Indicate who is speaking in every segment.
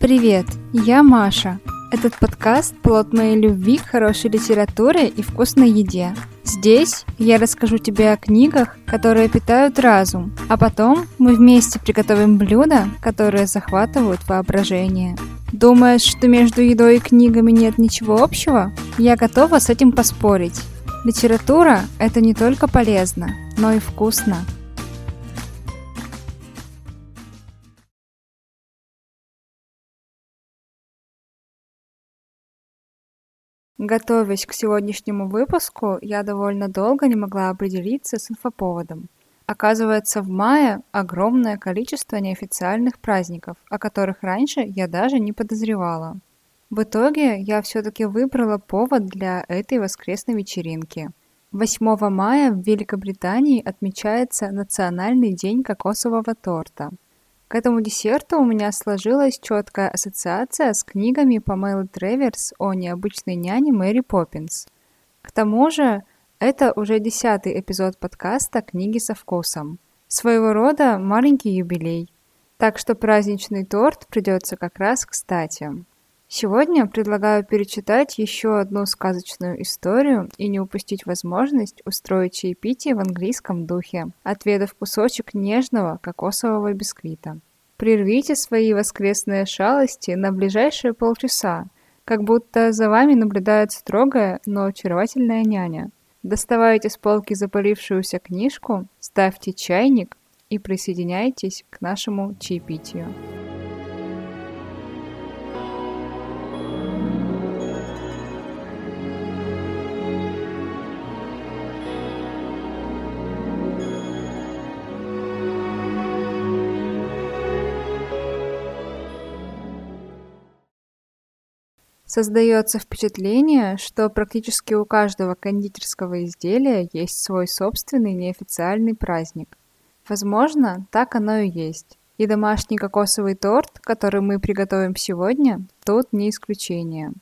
Speaker 1: Привет, я Маша. Этот подкаст – плод моей любви к хорошей литературе и вкусной еде. Здесь я расскажу тебе о книгах, которые питают разум, а потом мы вместе приготовим блюда, которые захватывают воображение. Думаешь, что между едой и книгами нет ничего общего? Я готова с этим поспорить. Литература – это не только полезно, но и вкусно. Готовясь к сегодняшнему выпуску, я довольно долго не могла определиться с инфоповодом. Оказывается, в мае огромное количество неофициальных праздников, о которых раньше я даже не подозревала. В итоге я все-таки выбрала повод для этой воскресной вечеринки. 8 мая в Великобритании отмечается Национальный день кокосового торта – к этому десерту у меня сложилась четкая ассоциация с книгами Памелы Треверс о необычной няне Мэри Поппинс. К тому же, это уже десятый эпизод подкаста «Книги со вкусом». Своего рода маленький юбилей. Так что праздничный торт придется как раз кстати. Сегодня предлагаю перечитать еще одну сказочную историю и не упустить возможность устроить чаепитие в английском духе, отведав кусочек нежного кокосового бисквита. Прервите свои воскресные шалости на ближайшие полчаса, как будто за вами наблюдает строгая, но очаровательная няня. Доставайте с полки запалившуюся книжку, ставьте чайник и присоединяйтесь к нашему чаепитию. Создается впечатление, что практически у каждого кондитерского изделия есть свой собственный неофициальный праздник. Возможно, так оно и есть. И домашний кокосовый торт, который мы приготовим сегодня, тут не исключение.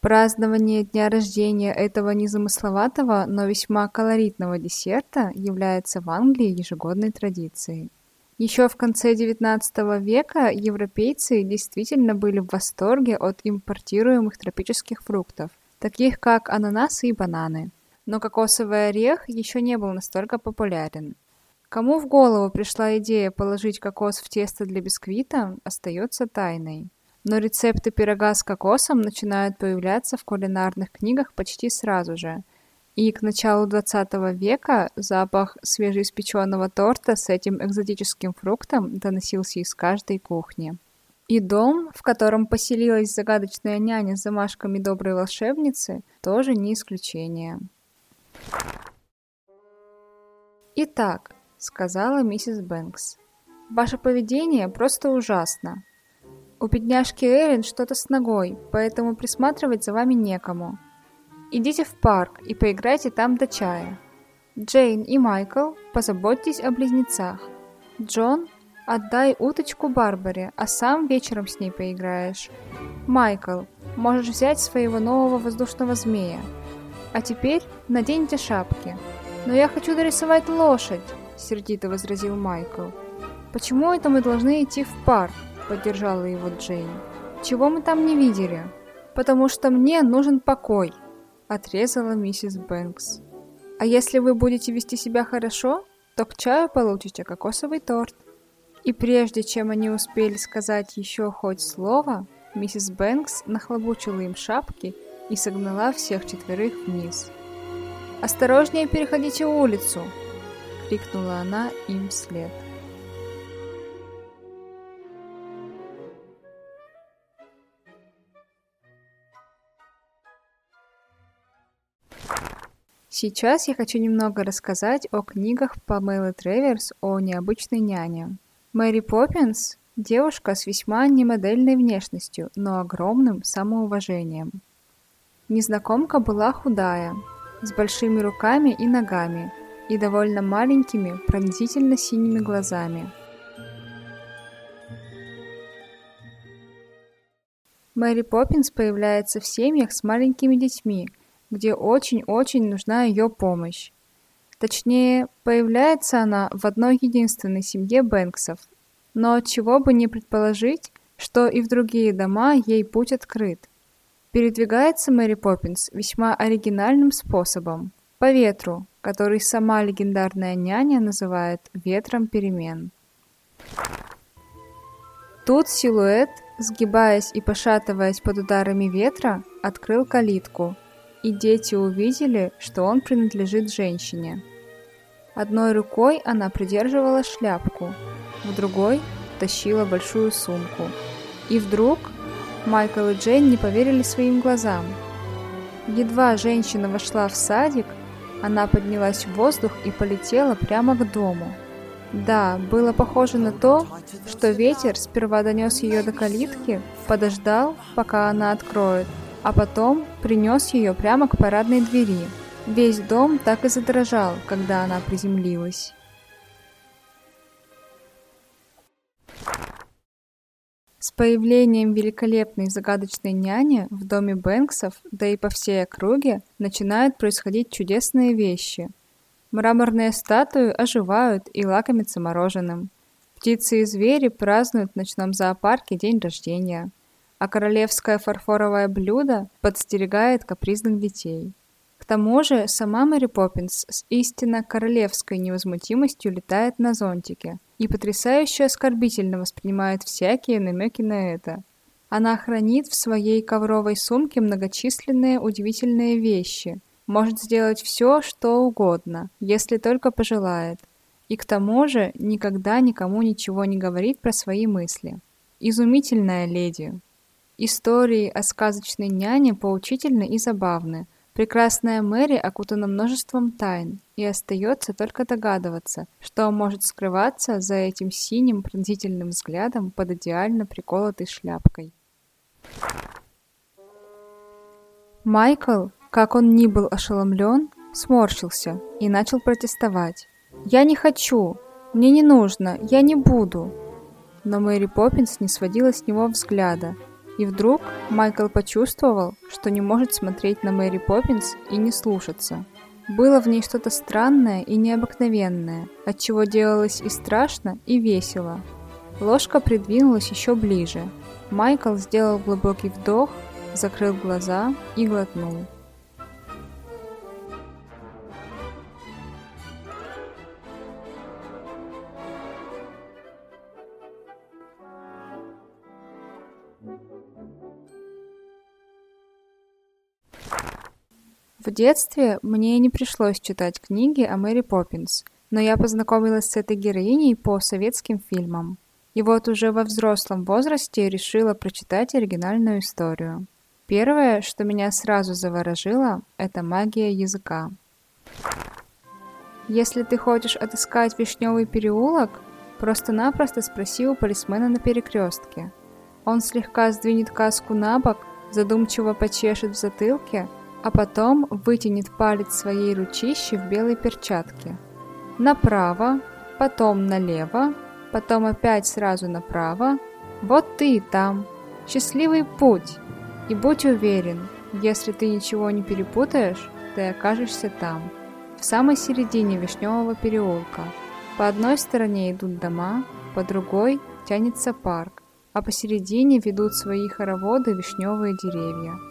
Speaker 1: Празднование дня рождения этого незамысловатого, но весьма колоритного десерта является в Англии ежегодной традицией. Еще в конце XIX века европейцы действительно были в восторге от импортируемых тропических фруктов, таких как ананасы и бананы. Но кокосовый орех еще не был настолько популярен. Кому в голову пришла идея положить кокос в тесто для бисквита, остается тайной. Но рецепты пирога с кокосом начинают появляться в кулинарных книгах почти сразу же – и к началу XX века запах свежеиспеченного торта с этим экзотическим фруктом доносился из каждой кухни. И дом, в котором поселилась загадочная няня с замашками доброй волшебницы, тоже не исключение. «Итак», — сказала миссис Бэнкс, — «ваше поведение просто ужасно. У бедняжки Эрин что-то с ногой, поэтому присматривать за вами некому. Идите в парк и поиграйте там до чая. Джейн и Майкл, позаботьтесь о близнецах. Джон, отдай уточку Барбаре, а сам вечером с ней поиграешь. Майкл, можешь взять своего нового воздушного змея. А теперь наденьте шапки. Но я хочу дорисовать лошадь, сердито возразил Майкл. Почему это мы должны идти в парк? Поддержала его Джейн. Чего мы там не видели? Потому что мне нужен покой, отрезала миссис Бэнкс. А если вы будете вести себя хорошо, то к чаю получите кокосовый торт. И прежде чем они успели сказать еще хоть слово, миссис Бэнкс нахлобучила им шапки и согнала всех четверых вниз. «Осторожнее переходите улицу!» — крикнула она им вслед. Сейчас я хочу немного рассказать о книгах Памелы Треверс о необычной няне. Мэри Поппинс – девушка с весьма немодельной внешностью, но огромным самоуважением. Незнакомка была худая, с большими руками и ногами и довольно маленькими пронзительно синими глазами. Мэри Поппинс появляется в семьях с маленькими детьми – где очень-очень нужна ее помощь. Точнее, появляется она в одной единственной семье Бэнксов. Но чего бы не предположить, что и в другие дома ей путь открыт. Передвигается Мэри Поппинс весьма оригинальным способом – по ветру, который сама легендарная няня называет «ветром перемен». Тут силуэт, сгибаясь и пошатываясь под ударами ветра, открыл калитку, и дети увидели, что он принадлежит женщине. Одной рукой она придерживала шляпку, в другой тащила большую сумку. И вдруг Майкл и Джейн не поверили своим глазам. Едва женщина вошла в садик, она поднялась в воздух и полетела прямо к дому. Да, было похоже на то, что ветер сперва донес ее до калитки, подождал, пока она откроет, а потом принес ее прямо к парадной двери. Весь дом так и задрожал, когда она приземлилась. С появлением великолепной загадочной няни в доме Бэнксов, да и по всей округе, начинают происходить чудесные вещи. Мраморные статуи оживают и лакомятся мороженым. Птицы и звери празднуют в ночном зоопарке день рождения, а королевское фарфоровое блюдо подстерегает капризных детей. К тому же сама Мэри Поппинс с истинно королевской невозмутимостью летает на зонтике и потрясающе оскорбительно воспринимает всякие намеки на это. Она хранит в своей ковровой сумке многочисленные удивительные вещи, может сделать все, что угодно, если только пожелает, и к тому же никогда никому ничего не говорит про свои мысли. Изумительная леди. Истории о сказочной няне поучительны и забавны – Прекрасная Мэри окутана множеством тайн, и остается только догадываться, что может скрываться за этим синим пронзительным взглядом под идеально приколотой шляпкой. Майкл, как он ни был ошеломлен, сморщился и начал протестовать. «Я не хочу! Мне не нужно! Я не буду!» Но Мэри Поппинс не сводила с него взгляда, и вдруг Майкл почувствовал, что не может смотреть на Мэри Поппинс и не слушаться. Было в ней что-то странное и необыкновенное, от чего делалось и страшно, и весело. Ложка придвинулась еще ближе. Майкл сделал глубокий вдох, закрыл глаза и глотнул. В детстве мне не пришлось читать книги о Мэри Поппинс, но я познакомилась с этой героиней по советским фильмам. И вот уже во взрослом возрасте решила прочитать оригинальную историю. Первое, что меня сразу заворожило, это магия языка. Если ты хочешь отыскать Вишневый переулок, просто-напросто спроси у полисмена на перекрестке. Он слегка сдвинет каску на бок, задумчиво почешет в затылке – а потом вытянет палец своей ручищи в белой перчатке. Направо, потом налево, потом опять сразу направо. Вот ты и там. Счастливый путь! И будь уверен, если ты ничего не перепутаешь, ты окажешься там, в самой середине Вишневого переулка. По одной стороне идут дома, по другой тянется парк, а посередине ведут свои хороводы вишневые деревья.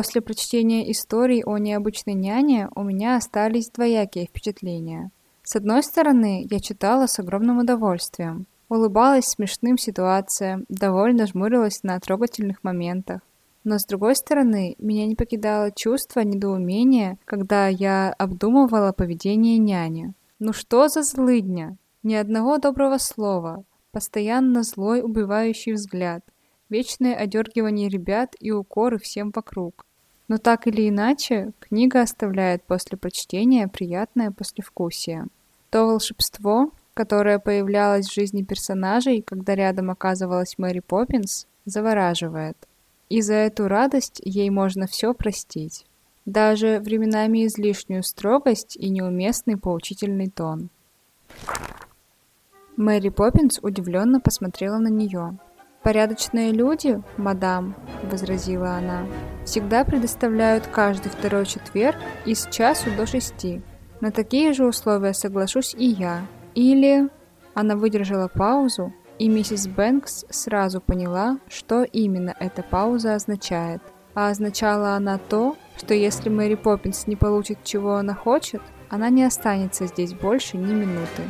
Speaker 1: После прочтения историй о необычной няне у меня остались двоякие впечатления. С одной стороны, я читала с огромным удовольствием, улыбалась смешным ситуациям, довольно жмурилась на трогательных моментах. Но с другой стороны, меня не покидало чувство недоумения, когда я обдумывала поведение няни. Ну что за злыдня? Ни одного доброго слова, постоянно злой убивающий взгляд – вечное одергивание ребят и укоры всем вокруг. Но так или иначе, книга оставляет после прочтения приятное послевкусие. То волшебство, которое появлялось в жизни персонажей, когда рядом оказывалась Мэри Поппинс, завораживает. И за эту радость ей можно все простить. Даже временами излишнюю строгость и неуместный поучительный тон. Мэри Поппинс удивленно посмотрела на нее. «Порядочные люди, мадам», — возразила она, — «всегда предоставляют каждый второй четверг из часу до шести. На такие же условия соглашусь и я. Или...» Она выдержала паузу, и миссис Бэнкс сразу поняла, что именно эта пауза означает. А означала она то, что если Мэри Поппинс не получит, чего она хочет, она не останется здесь больше ни минуты.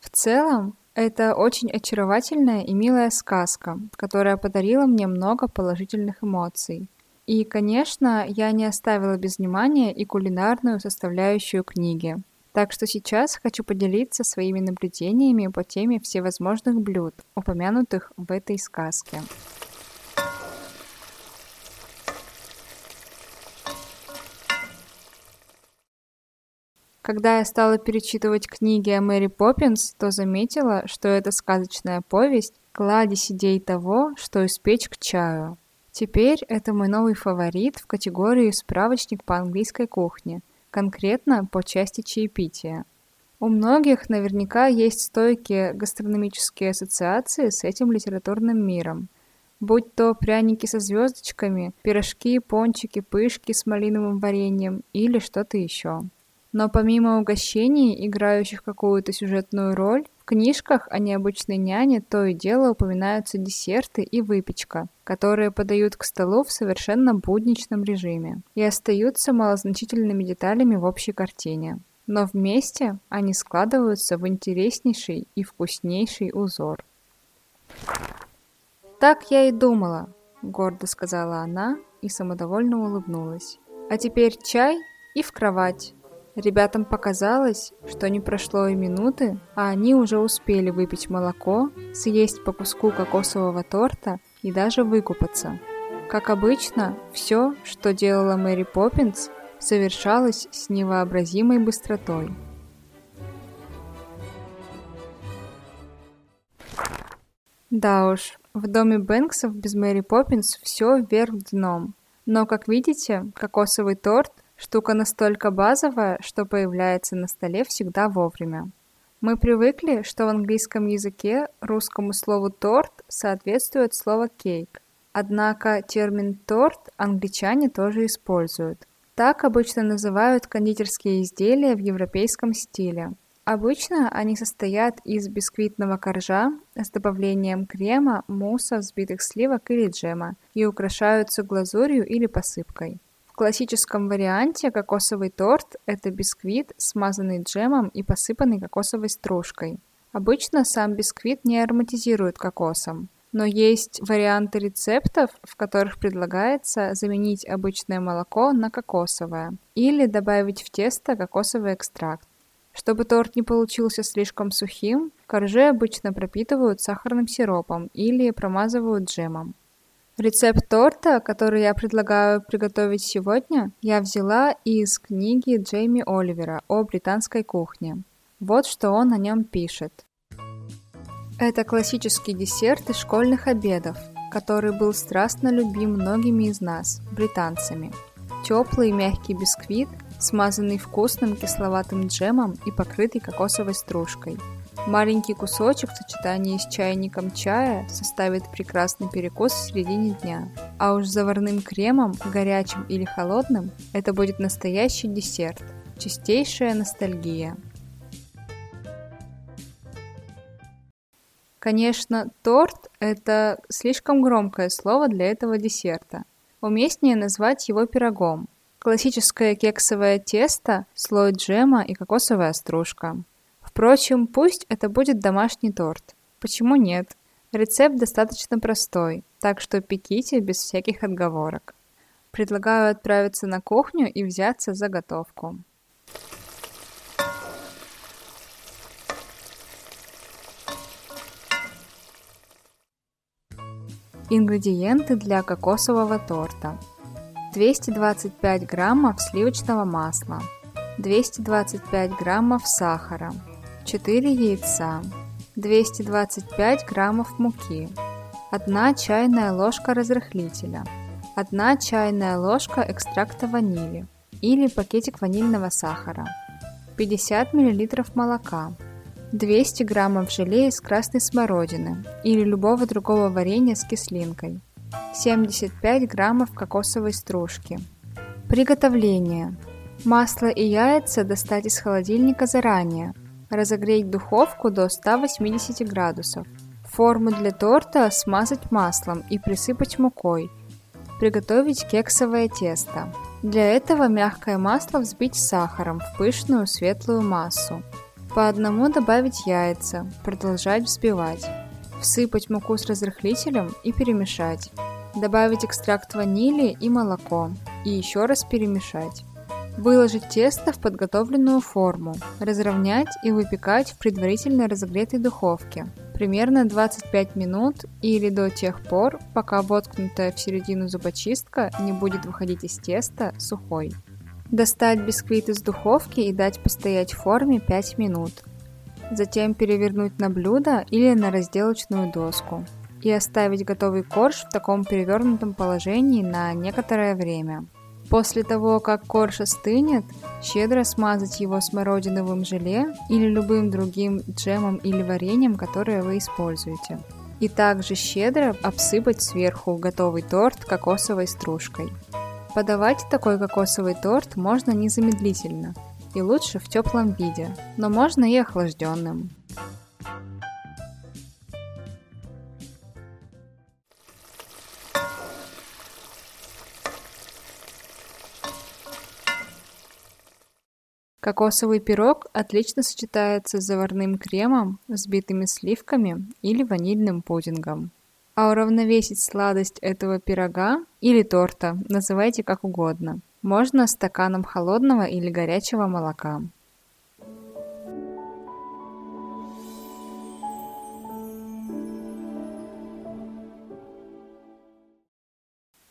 Speaker 1: В целом, это очень очаровательная и милая сказка, которая подарила мне много положительных эмоций. И, конечно, я не оставила без внимания и кулинарную составляющую книги. Так что сейчас хочу поделиться своими наблюдениями по теме всевозможных блюд, упомянутых в этой сказке. Когда я стала перечитывать книги о Мэри Поппинс, то заметила, что эта сказочная повесть – кладезь идей того, что испечь к чаю. Теперь это мой новый фаворит в категории «Справочник по английской кухне», конкретно по части чаепития. У многих наверняка есть стойкие гастрономические ассоциации с этим литературным миром. Будь то пряники со звездочками, пирожки, пончики, пышки с малиновым вареньем или что-то еще. Но помимо угощений, играющих какую-то сюжетную роль, в книжках о необычной няне то и дело упоминаются десерты и выпечка, которые подают к столу в совершенно будничном режиме и остаются малозначительными деталями в общей картине. Но вместе они складываются в интереснейший и вкуснейший узор. «Так я и думала», — гордо сказала она и самодовольно улыбнулась. «А теперь чай и в кровать». Ребятам показалось, что не прошло и минуты, а они уже успели выпить молоко, съесть по куску кокосового торта и даже выкупаться. Как обычно, все, что делала Мэри Поппинс, совершалось с невообразимой быстротой. Да уж, в доме Бэнксов без Мэри Поппинс все вверх дном. Но, как видите, кокосовый торт – Штука настолько базовая, что появляется на столе всегда вовремя. Мы привыкли, что в английском языке русскому слову «торт» соответствует слово «кейк». Однако термин «торт» англичане тоже используют. Так обычно называют кондитерские изделия в европейском стиле. Обычно они состоят из бисквитного коржа с добавлением крема, мусса, взбитых сливок или джема и украшаются глазурью или посыпкой классическом варианте кокосовый торт – это бисквит, смазанный джемом и посыпанный кокосовой стружкой. Обычно сам бисквит не ароматизируют кокосом, но есть варианты рецептов, в которых предлагается заменить обычное молоко на кокосовое или добавить в тесто кокосовый экстракт. Чтобы торт не получился слишком сухим, коржи обычно пропитывают сахарным сиропом или промазывают джемом. Рецепт торта, который я предлагаю приготовить сегодня, я взяла из книги Джейми Оливера о британской кухне. Вот что он о нем пишет. Это классический десерт из школьных обедов, который был страстно любим многими из нас, британцами. Теплый мягкий бисквит, смазанный вкусным кисловатым джемом и покрытый кокосовой стружкой – Маленький кусочек в сочетании с чайником чая составит прекрасный перекус в середине дня. А уж заварным кремом, горячим или холодным, это будет настоящий десерт. Чистейшая ностальгия. Конечно, торт – это слишком громкое слово для этого десерта. Уместнее назвать его пирогом. Классическое кексовое тесто, слой джема и кокосовая стружка. Впрочем, пусть это будет домашний торт. Почему нет? Рецепт достаточно простой, так что пеките без всяких отговорок. Предлагаю отправиться на кухню и взяться за готовку. Ингредиенты для кокосового торта. 225 граммов сливочного масла, 225 граммов сахара, 4 яйца, 225 граммов муки, 1 чайная ложка разрыхлителя, 1 чайная ложка экстракта ванили или пакетик ванильного сахара, 50 мл молока, 200 граммов желе из красной смородины или любого другого варенья с кислинкой, 75 граммов кокосовой стружки. Приготовление. Масло и яйца достать из холодильника заранее. Разогреть духовку до 180 градусов. Форму для торта смазать маслом и присыпать мукой. Приготовить кексовое тесто. Для этого мягкое масло взбить с сахаром в пышную светлую массу. По одному добавить яйца, продолжать взбивать. Всыпать муку с разрыхлителем и перемешать. Добавить экстракт ванили и молоко. И еще раз перемешать. Выложить тесто в подготовленную форму, разровнять и выпекать в предварительно разогретой духовке. Примерно 25 минут или до тех пор, пока воткнутая в середину зубочистка не будет выходить из теста сухой. Достать бисквит из духовки и дать постоять в форме 5 минут. Затем перевернуть на блюдо или на разделочную доску. И оставить готовый корж в таком перевернутом положении на некоторое время. После того, как корж остынет, щедро смазать его смородиновым желе или любым другим джемом или вареньем, которое вы используете. И также щедро обсыпать сверху готовый торт кокосовой стружкой. Подавать такой кокосовый торт можно незамедлительно и лучше в теплом виде, но можно и охлажденным. Кокосовый пирог отлично сочетается с заварным кремом, взбитыми сливками или ванильным пудингом. А уравновесить сладость этого пирога или торта, называйте как угодно, можно стаканом холодного или горячего молока.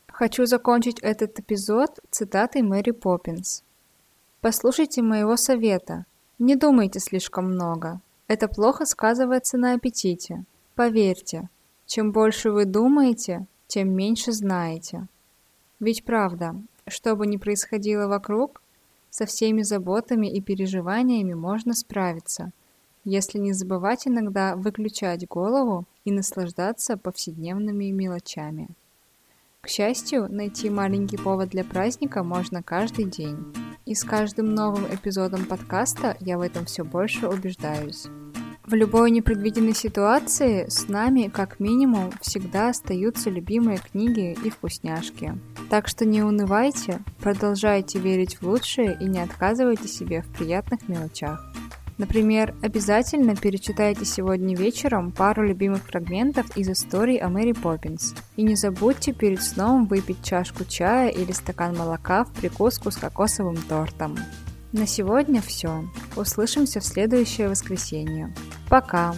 Speaker 1: Хочу закончить этот эпизод цитатой Мэри Поппинс. Послушайте моего совета. Не думайте слишком много. Это плохо сказывается на аппетите. Поверьте, чем больше вы думаете, тем меньше знаете. Ведь правда, что бы ни происходило вокруг, со всеми заботами и переживаниями можно справиться, если не забывать иногда выключать голову и наслаждаться повседневными мелочами. К счастью, найти маленький повод для праздника можно каждый день. И с каждым новым эпизодом подкаста я в этом все больше убеждаюсь. В любой непредвиденной ситуации с нами, как минимум, всегда остаются любимые книги и вкусняшки. Так что не унывайте, продолжайте верить в лучшее и не отказывайте себе в приятных мелочах. Например, обязательно перечитайте сегодня вечером пару любимых фрагментов из истории о Мэри Поппинс. И не забудьте перед сном выпить чашку чая или стакан молока в прикуску с кокосовым тортом. На сегодня все. Услышимся в следующее воскресенье. Пока!